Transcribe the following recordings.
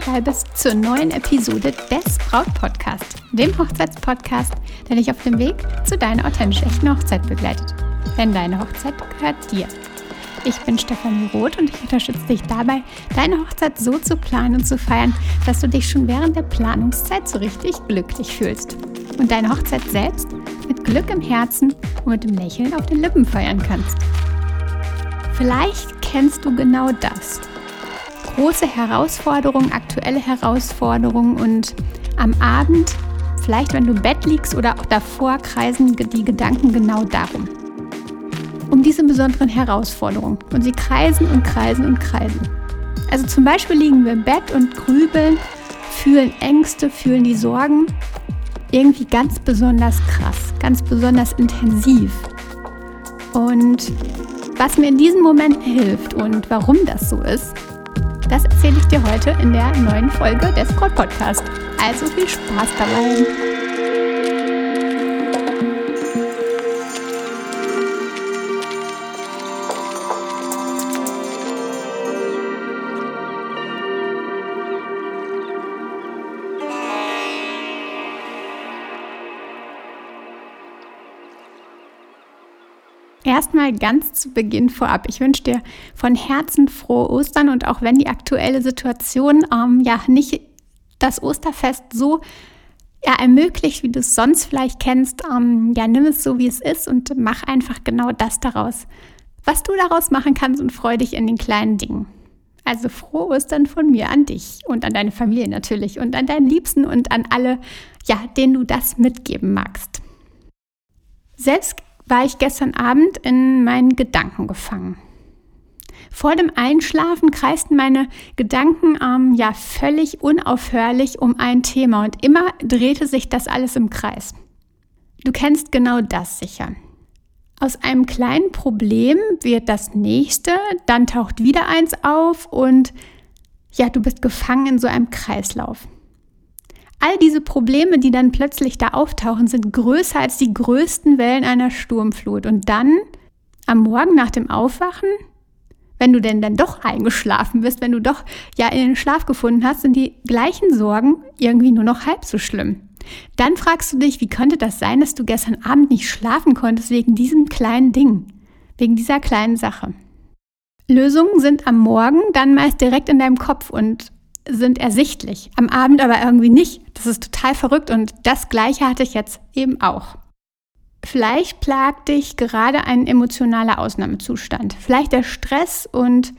dabei bist zur neuen Episode des Braut Podcast, dem Hochzeitspodcast, der dich auf dem Weg zu deiner authentisch echten Hochzeit begleitet. Denn deine Hochzeit gehört dir. Ich bin Stefanie Roth und ich unterstütze dich dabei, deine Hochzeit so zu planen und zu feiern, dass du dich schon während der Planungszeit so richtig glücklich fühlst und deine Hochzeit selbst mit Glück im Herzen und mit dem Lächeln auf den Lippen feiern kannst. Vielleicht kennst du genau das. Große Herausforderungen, aktuelle Herausforderungen und am Abend, vielleicht wenn du im Bett liegst oder auch davor, kreisen die Gedanken genau darum um diese besonderen Herausforderungen. Und sie kreisen und kreisen und kreisen. Also zum Beispiel liegen wir im Bett und grübeln, fühlen Ängste, fühlen die Sorgen irgendwie ganz besonders krass, ganz besonders intensiv. Und was mir in diesem Moment hilft und warum das so ist, das erzähle ich dir heute in der neuen Folge des Braut Podcast. Also viel Spaß dabei. Erstmal ganz zu Beginn vorab. Ich wünsche dir von Herzen frohe Ostern und auch wenn die aktuelle Situation ähm, ja nicht das Osterfest so ja, ermöglicht, wie du es sonst vielleicht kennst, ähm, ja, nimm es so, wie es ist und mach einfach genau das daraus, was du daraus machen kannst und freu dich in den kleinen Dingen. Also frohe Ostern von mir an dich und an deine Familie natürlich und an deinen Liebsten und an alle, ja, denen du das mitgeben magst. Selbst war ich gestern Abend in meinen Gedanken gefangen. Vor dem Einschlafen kreisten meine Gedanken ähm, ja völlig unaufhörlich um ein Thema und immer drehte sich das alles im Kreis. Du kennst genau das sicher. Aus einem kleinen Problem wird das nächste, dann taucht wieder eins auf und ja, du bist gefangen in so einem Kreislauf. All diese Probleme, die dann plötzlich da auftauchen, sind größer als die größten Wellen einer Sturmflut. Und dann, am Morgen nach dem Aufwachen, wenn du denn dann doch eingeschlafen bist, wenn du doch ja in den Schlaf gefunden hast, sind die gleichen Sorgen irgendwie nur noch halb so schlimm. Dann fragst du dich, wie könnte das sein, dass du gestern Abend nicht schlafen konntest wegen diesem kleinen Ding, wegen dieser kleinen Sache. Lösungen sind am Morgen dann meist direkt in deinem Kopf und sind ersichtlich, am Abend aber irgendwie nicht. Das ist total verrückt und das gleiche hatte ich jetzt eben auch. Vielleicht plagt dich gerade ein emotionaler Ausnahmezustand. Vielleicht der Stress und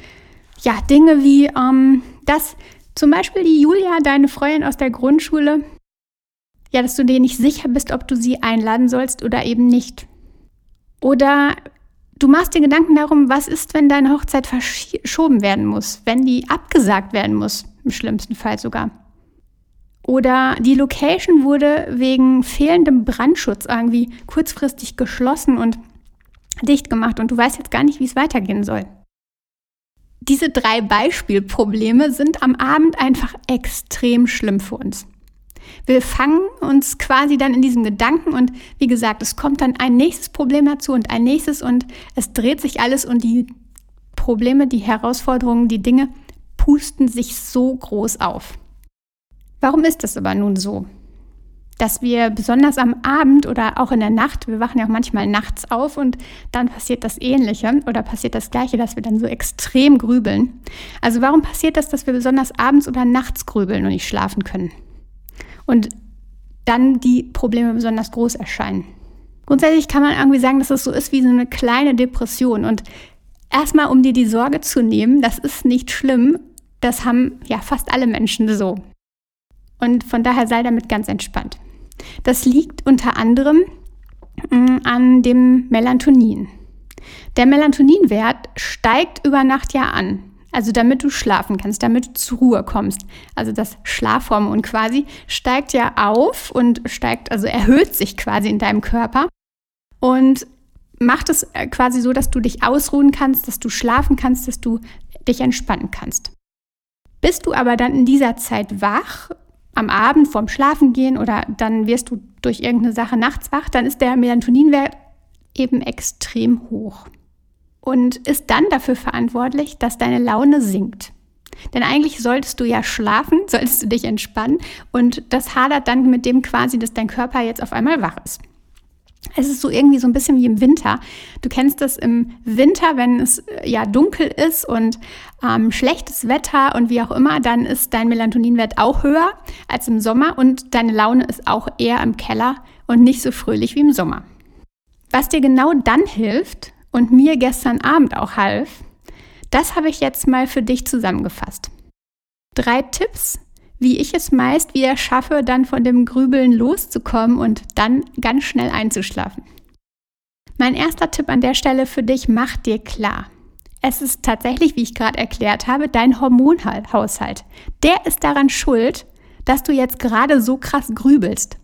ja, Dinge wie, ähm, dass zum Beispiel die Julia, deine Freundin aus der Grundschule, ja, dass du dir nicht sicher bist, ob du sie einladen sollst oder eben nicht. Oder du machst dir Gedanken darum, was ist, wenn deine Hochzeit verschoben werden muss, wenn die abgesagt werden muss im schlimmsten Fall sogar. Oder die Location wurde wegen fehlendem Brandschutz irgendwie kurzfristig geschlossen und dicht gemacht und du weißt jetzt gar nicht, wie es weitergehen soll. Diese drei Beispielprobleme sind am Abend einfach extrem schlimm für uns. Wir fangen uns quasi dann in diesen Gedanken und wie gesagt, es kommt dann ein nächstes Problem dazu und ein nächstes und es dreht sich alles und die Probleme, die Herausforderungen, die Dinge pusten sich so groß auf. Warum ist das aber nun so? Dass wir besonders am Abend oder auch in der Nacht, wir wachen ja auch manchmal nachts auf und dann passiert das Ähnliche oder passiert das Gleiche, dass wir dann so extrem grübeln. Also warum passiert das, dass wir besonders abends oder nachts grübeln und nicht schlafen können? Und dann die Probleme besonders groß erscheinen. Grundsätzlich kann man irgendwie sagen, dass es so ist wie so eine kleine Depression. Und erstmal, um dir die Sorge zu nehmen, das ist nicht schlimm, das haben ja fast alle Menschen so. Und von daher sei damit ganz entspannt. Das liegt unter anderem mm, an dem Melatonin. Der Melatoninwert steigt über Nacht ja an. Also damit du schlafen kannst, damit du zur Ruhe kommst. Also das Schlafhormon quasi steigt ja auf und steigt, also erhöht sich quasi in deinem Körper und macht es äh, quasi so, dass du dich ausruhen kannst, dass du schlafen kannst, dass du dich entspannen kannst. Bist du aber dann in dieser Zeit wach, am Abend vorm Schlafengehen oder dann wirst du durch irgendeine Sache nachts wach, dann ist der Melatoninwert eben extrem hoch und ist dann dafür verantwortlich, dass deine Laune sinkt. Denn eigentlich solltest du ja schlafen, solltest du dich entspannen und das hadert dann mit dem quasi, dass dein Körper jetzt auf einmal wach ist. Es ist so irgendwie so ein bisschen wie im Winter. Du kennst das im Winter, wenn es äh, ja dunkel ist und ähm, schlechtes Wetter und wie auch immer, dann ist dein Melatoninwert auch höher als im Sommer und deine Laune ist auch eher im Keller und nicht so fröhlich wie im Sommer. Was dir genau dann hilft und mir gestern Abend auch half, das habe ich jetzt mal für dich zusammengefasst. Drei Tipps, wie ich es meist wieder schaffe, dann von dem Grübeln loszukommen und dann ganz schnell einzuschlafen. Mein erster Tipp an der Stelle für dich, mach dir klar. Es ist tatsächlich, wie ich gerade erklärt habe, dein Hormonhaushalt. Der ist daran schuld, dass du jetzt gerade so krass grübelst.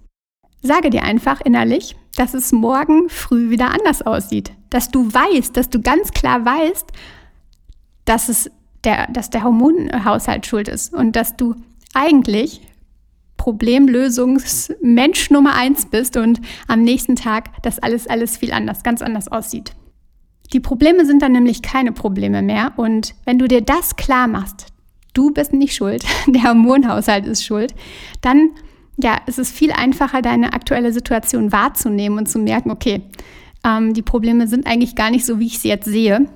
Sage dir einfach innerlich, dass es morgen früh wieder anders aussieht. Dass du weißt, dass du ganz klar weißt, dass es der, dass der Hormonhaushalt schuld ist und dass du eigentlich Problemlösungsmensch Nummer eins bist und am nächsten Tag das alles, alles viel anders, ganz anders aussieht. Die Probleme sind dann nämlich keine Probleme mehr und wenn du dir das klar machst, du bist nicht schuld, der Hormonhaushalt ist schuld, dann ja, ist es viel einfacher, deine aktuelle Situation wahrzunehmen und zu merken, okay, ähm, die Probleme sind eigentlich gar nicht so, wie ich sie jetzt sehe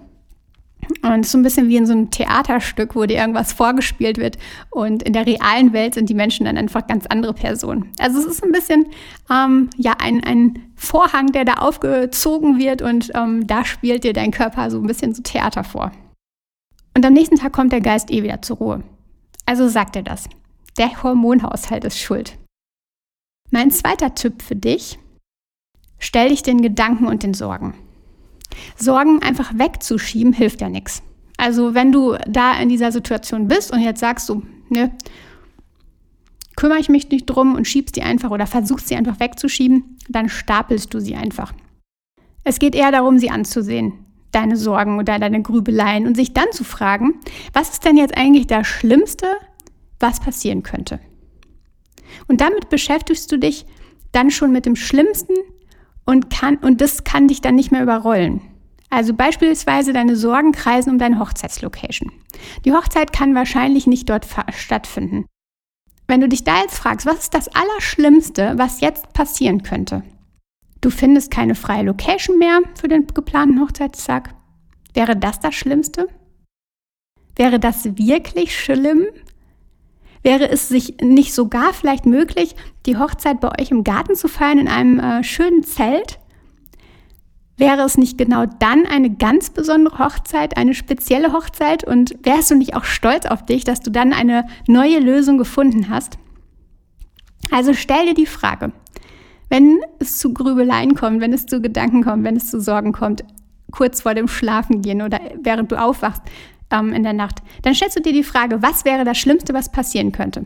und so ein bisschen wie in so einem Theaterstück, wo dir irgendwas vorgespielt wird. Und in der realen Welt sind die Menschen dann einfach ganz andere Personen. Also es ist ein bisschen ähm, ja ein, ein Vorhang, der da aufgezogen wird und ähm, da spielt dir dein Körper so ein bisschen so Theater vor. Und am nächsten Tag kommt der Geist eh wieder zur Ruhe. Also sagt er das. Der Hormonhaushalt ist schuld. Mein zweiter Tipp für dich, stell dich den Gedanken und den Sorgen. Sorgen einfach wegzuschieben hilft ja nichts. Also wenn du da in dieser Situation bist und jetzt sagst du, ne, kümmere ich mich nicht drum und schiebst die einfach oder versuchst sie einfach wegzuschieben, dann stapelst du sie einfach. Es geht eher darum, sie anzusehen, deine Sorgen oder deine Grübeleien und sich dann zu fragen, was ist denn jetzt eigentlich das Schlimmste, was passieren könnte? Und damit beschäftigst du dich dann schon mit dem Schlimmsten und, kann, und das kann dich dann nicht mehr überrollen. Also beispielsweise deine Sorgen kreisen um deine Hochzeitslocation. Die Hochzeit kann wahrscheinlich nicht dort stattfinden. Wenn du dich da jetzt fragst, was ist das Allerschlimmste, was jetzt passieren könnte? Du findest keine freie Location mehr für den geplanten Hochzeitstag. Wäre das das Schlimmste? Wäre das wirklich schlimm? Wäre es sich nicht sogar vielleicht möglich, die Hochzeit bei euch im Garten zu feiern in einem äh, schönen Zelt? Wäre es nicht genau dann eine ganz besondere Hochzeit, eine spezielle Hochzeit? Und wärst du nicht auch stolz auf dich, dass du dann eine neue Lösung gefunden hast? Also stell dir die Frage, wenn es zu Grübeleien kommt, wenn es zu Gedanken kommt, wenn es zu Sorgen kommt, kurz vor dem Schlafengehen oder während du aufwachst, ähm, in der Nacht, dann stellst du dir die Frage, was wäre das Schlimmste, was passieren könnte?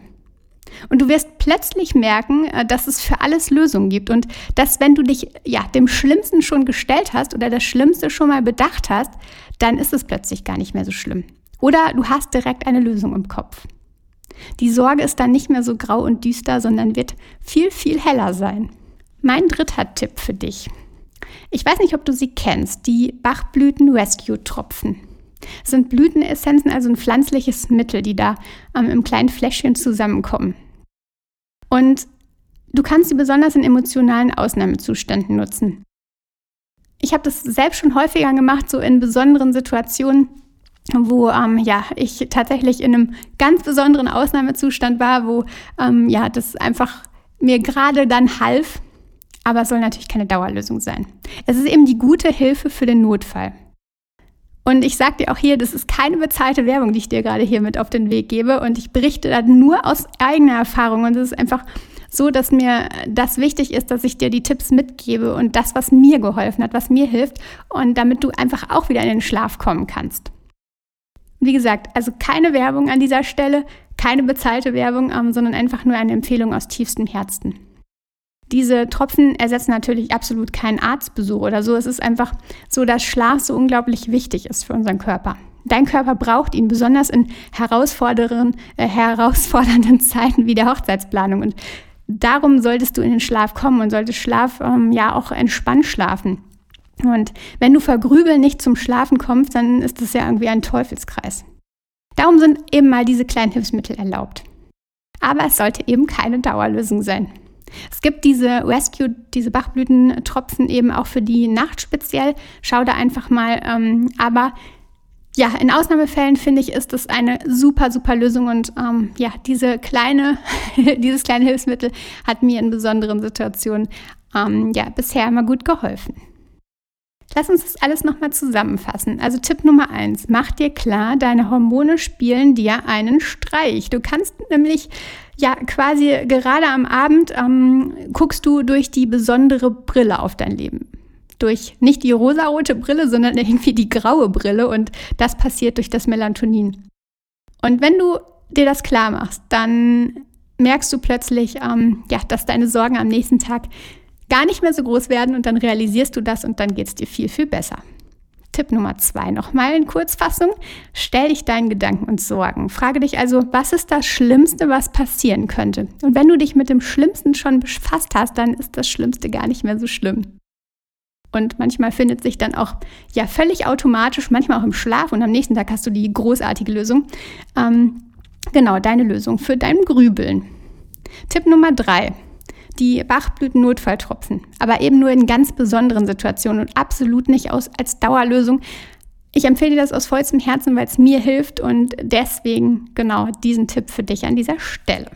Und du wirst plötzlich merken, äh, dass es für alles Lösungen gibt und dass wenn du dich ja dem Schlimmsten schon gestellt hast oder das Schlimmste schon mal bedacht hast, dann ist es plötzlich gar nicht mehr so schlimm. Oder du hast direkt eine Lösung im Kopf. Die Sorge ist dann nicht mehr so grau und düster, sondern wird viel, viel heller sein. Mein dritter Tipp für dich. Ich weiß nicht, ob du sie kennst, die Bachblüten Rescue Tropfen. Es sind Blütenessenzen, also ein pflanzliches Mittel, die da ähm, im kleinen Fläschchen zusammenkommen. Und du kannst sie besonders in emotionalen Ausnahmezuständen nutzen. Ich habe das selbst schon häufiger gemacht, so in besonderen Situationen, wo ähm, ja, ich tatsächlich in einem ganz besonderen Ausnahmezustand war, wo ähm, ja, das einfach mir gerade dann half. Aber es soll natürlich keine Dauerlösung sein. Es ist eben die gute Hilfe für den Notfall. Und ich sage dir auch hier, das ist keine bezahlte Werbung, die ich dir gerade hier mit auf den Weg gebe. Und ich berichte da nur aus eigener Erfahrung. Und es ist einfach so, dass mir das wichtig ist, dass ich dir die Tipps mitgebe und das, was mir geholfen hat, was mir hilft. Und damit du einfach auch wieder in den Schlaf kommen kannst. Wie gesagt, also keine Werbung an dieser Stelle, keine bezahlte Werbung, ähm, sondern einfach nur eine Empfehlung aus tiefstem Herzen. Diese Tropfen ersetzen natürlich absolut keinen Arztbesuch oder so. Es ist einfach so, dass Schlaf so unglaublich wichtig ist für unseren Körper. Dein Körper braucht ihn, besonders in herausfordernden, äh, herausfordernden Zeiten wie der Hochzeitsplanung. Und darum solltest du in den Schlaf kommen und solltest Schlaf ähm, ja auch entspannt schlafen. Und wenn du vor Grübeln nicht zum Schlafen kommst, dann ist das ja irgendwie ein Teufelskreis. Darum sind eben mal diese kleinen Hilfsmittel erlaubt. Aber es sollte eben keine Dauerlösung sein. Es gibt diese Rescue, diese Bachblütentropfen eben auch für die Nacht speziell. Schau da einfach mal. Ähm, aber ja, in Ausnahmefällen finde ich, ist das eine super, super Lösung und ähm, ja, diese kleine, dieses kleine Hilfsmittel hat mir in besonderen Situationen ähm, ja bisher immer gut geholfen. Lass uns das alles nochmal zusammenfassen. Also Tipp Nummer eins: Mach dir klar, deine Hormone spielen dir einen Streich. Du kannst nämlich ja quasi gerade am Abend ähm, guckst du durch die besondere Brille auf dein Leben durch nicht die rosarote Brille, sondern irgendwie die graue Brille und das passiert durch das Melatonin. Und wenn du dir das klar machst, dann merkst du plötzlich, ähm, ja, dass deine Sorgen am nächsten Tag gar nicht mehr so groß werden und dann realisierst du das und dann geht es dir viel, viel besser. Tipp Nummer zwei nochmal in Kurzfassung. Stell dich deinen Gedanken und Sorgen. Frage dich also, was ist das Schlimmste, was passieren könnte? Und wenn du dich mit dem Schlimmsten schon befasst hast, dann ist das Schlimmste gar nicht mehr so schlimm. Und manchmal findet sich dann auch ja völlig automatisch, manchmal auch im Schlaf und am nächsten Tag hast du die großartige Lösung. Ähm, genau, deine Lösung für dein Grübeln. Tipp Nummer drei. Die Bachblüten-Notfalltropfen, aber eben nur in ganz besonderen Situationen und absolut nicht aus, als Dauerlösung. Ich empfehle dir das aus vollstem Herzen, weil es mir hilft und deswegen genau diesen Tipp für dich an dieser Stelle.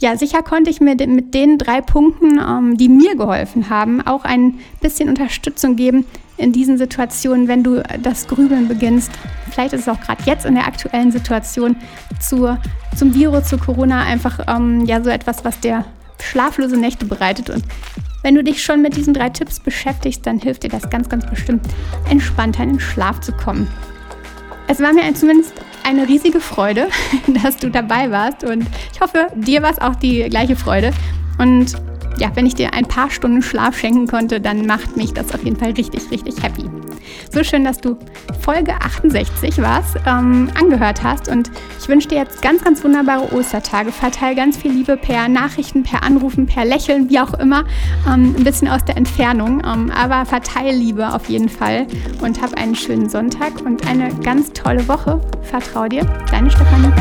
Ja, sicher konnte ich mir mit den drei Punkten, ähm, die mir geholfen haben, auch ein bisschen Unterstützung geben in diesen Situationen, wenn du das Grübeln beginnst. Vielleicht ist es auch gerade jetzt in der aktuellen Situation zur, zum Virus, zu Corona einfach ähm, ja so etwas, was dir schlaflose Nächte bereitet. Und wenn du dich schon mit diesen drei Tipps beschäftigst, dann hilft dir das ganz, ganz bestimmt, entspannter in den Schlaf zu kommen. Es war mir zumindest eine riesige Freude, dass du dabei warst und ich hoffe, dir war es auch die gleiche Freude. Und ja, wenn ich dir ein paar Stunden Schlaf schenken konnte, dann macht mich das auf jeden Fall richtig, richtig happy. So schön, dass du Folge 68 warst, ähm, angehört hast und ich wünsche dir jetzt ganz, ganz wunderbare Ostertage. Verteil ganz viel Liebe per Nachrichten, per Anrufen, per Lächeln, wie auch immer, ähm, ein bisschen aus der Entfernung, ähm, aber verteil Liebe auf jeden Fall und hab einen schönen Sonntag und eine ganz tolle Woche. Vertrau dir, deine Stefanie.